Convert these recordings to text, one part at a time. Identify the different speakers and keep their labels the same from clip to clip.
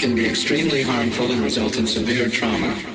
Speaker 1: can be extremely harmful and result in severe trauma.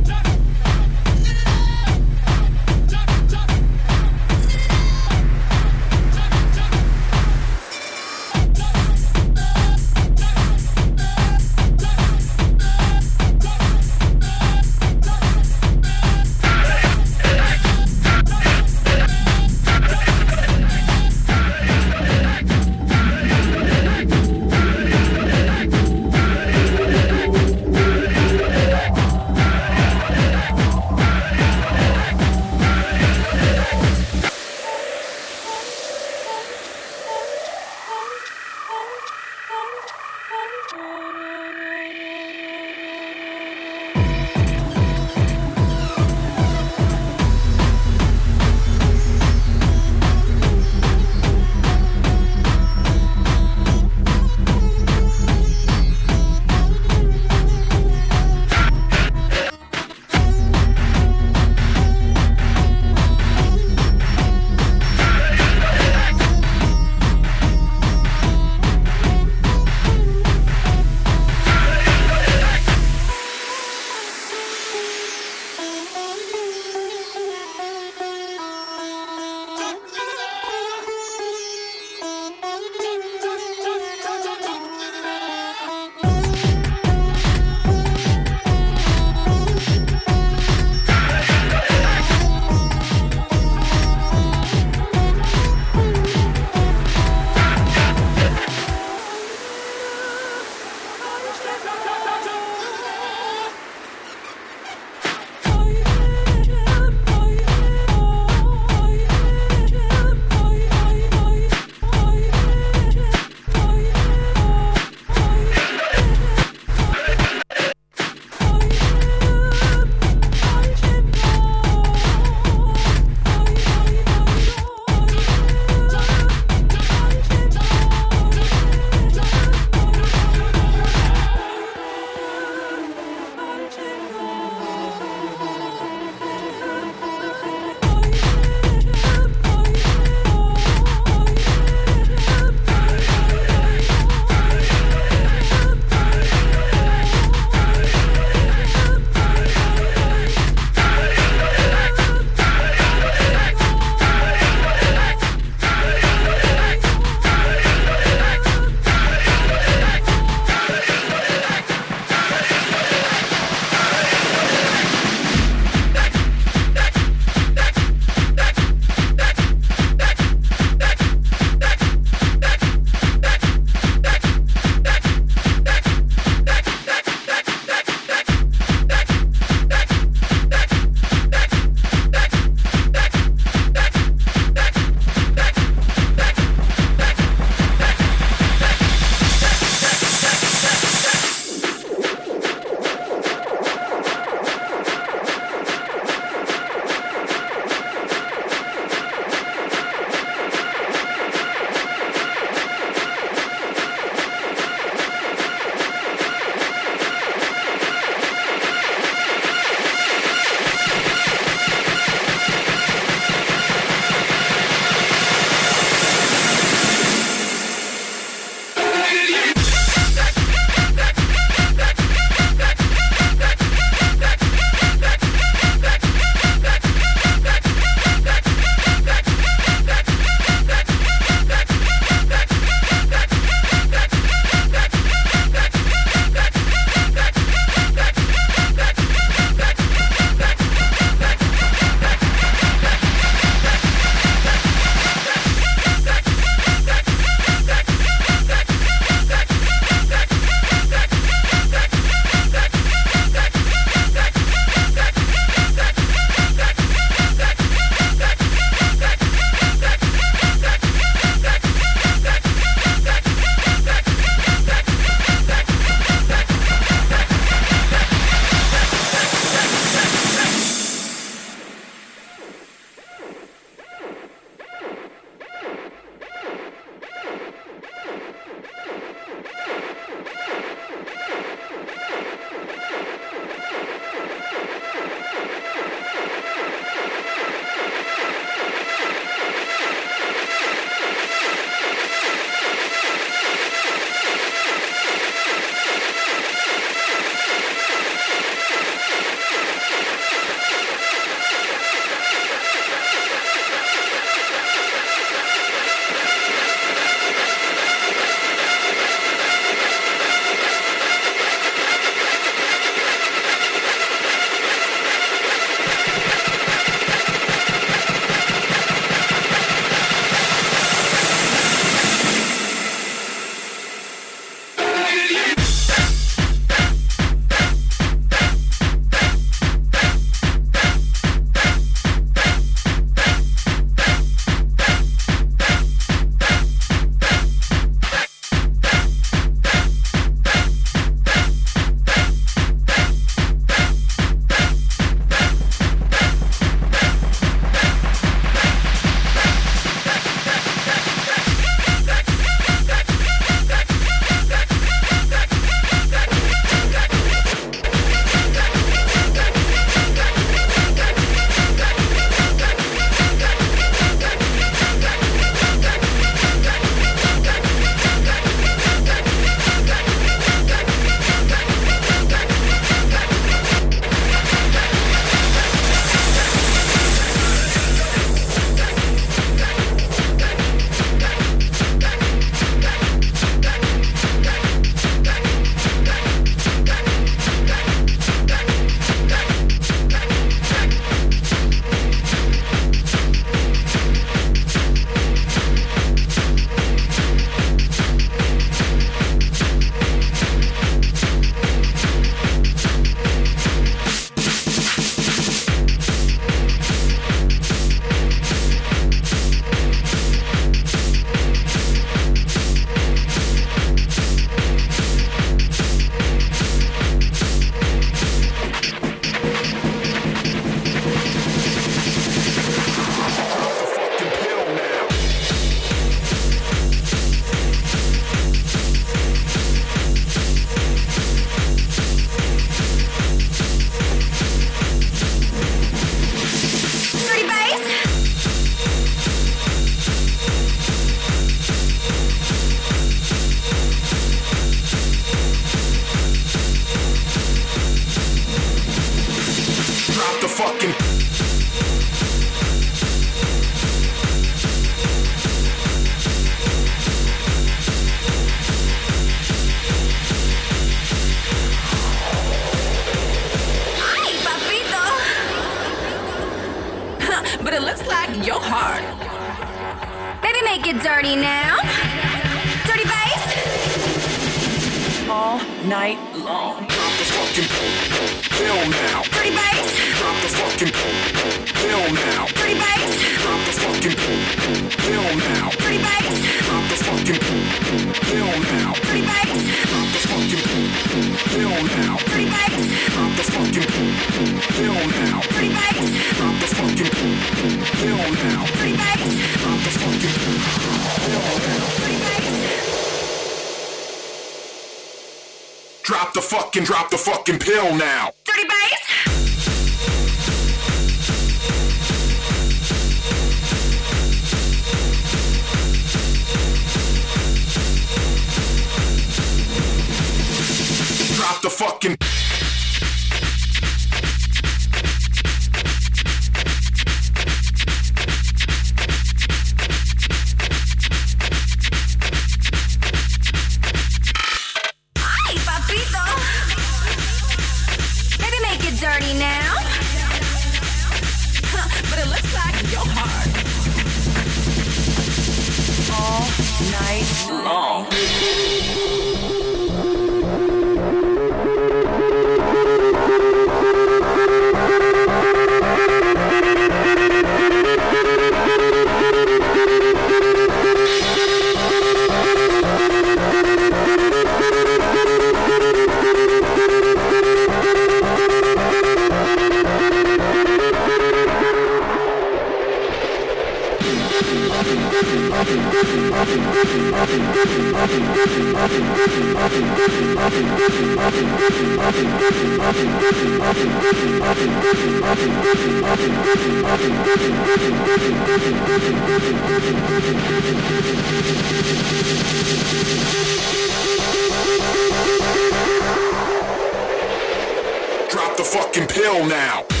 Speaker 2: Drop the fucking pill now.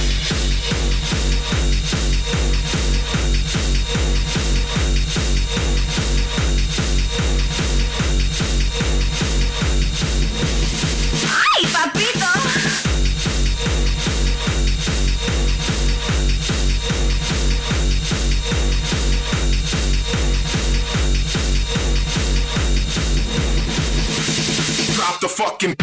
Speaker 2: The fucking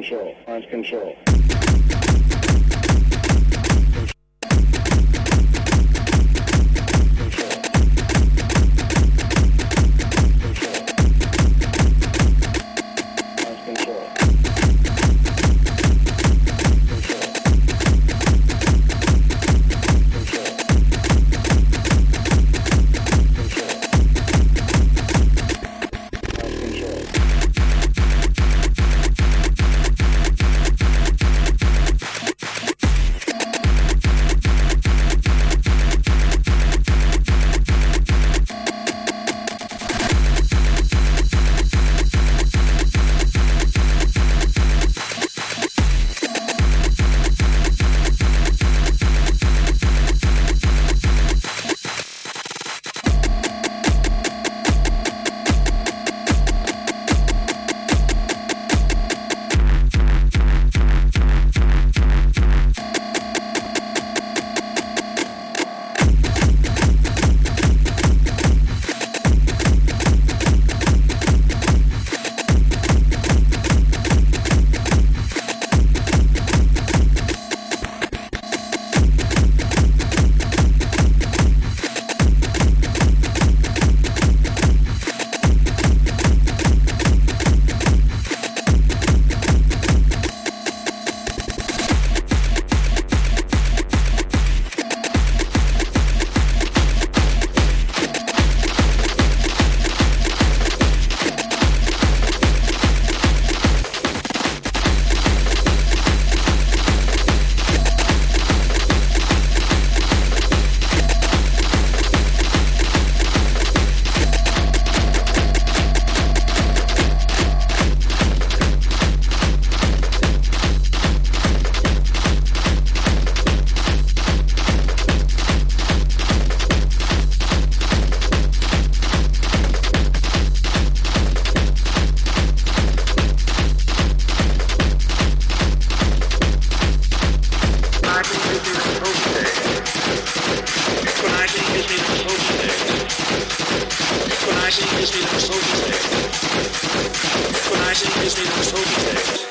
Speaker 3: Control. Launch Control.
Speaker 4: I see
Speaker 5: history, there was hope these days. When I see history, there was these days.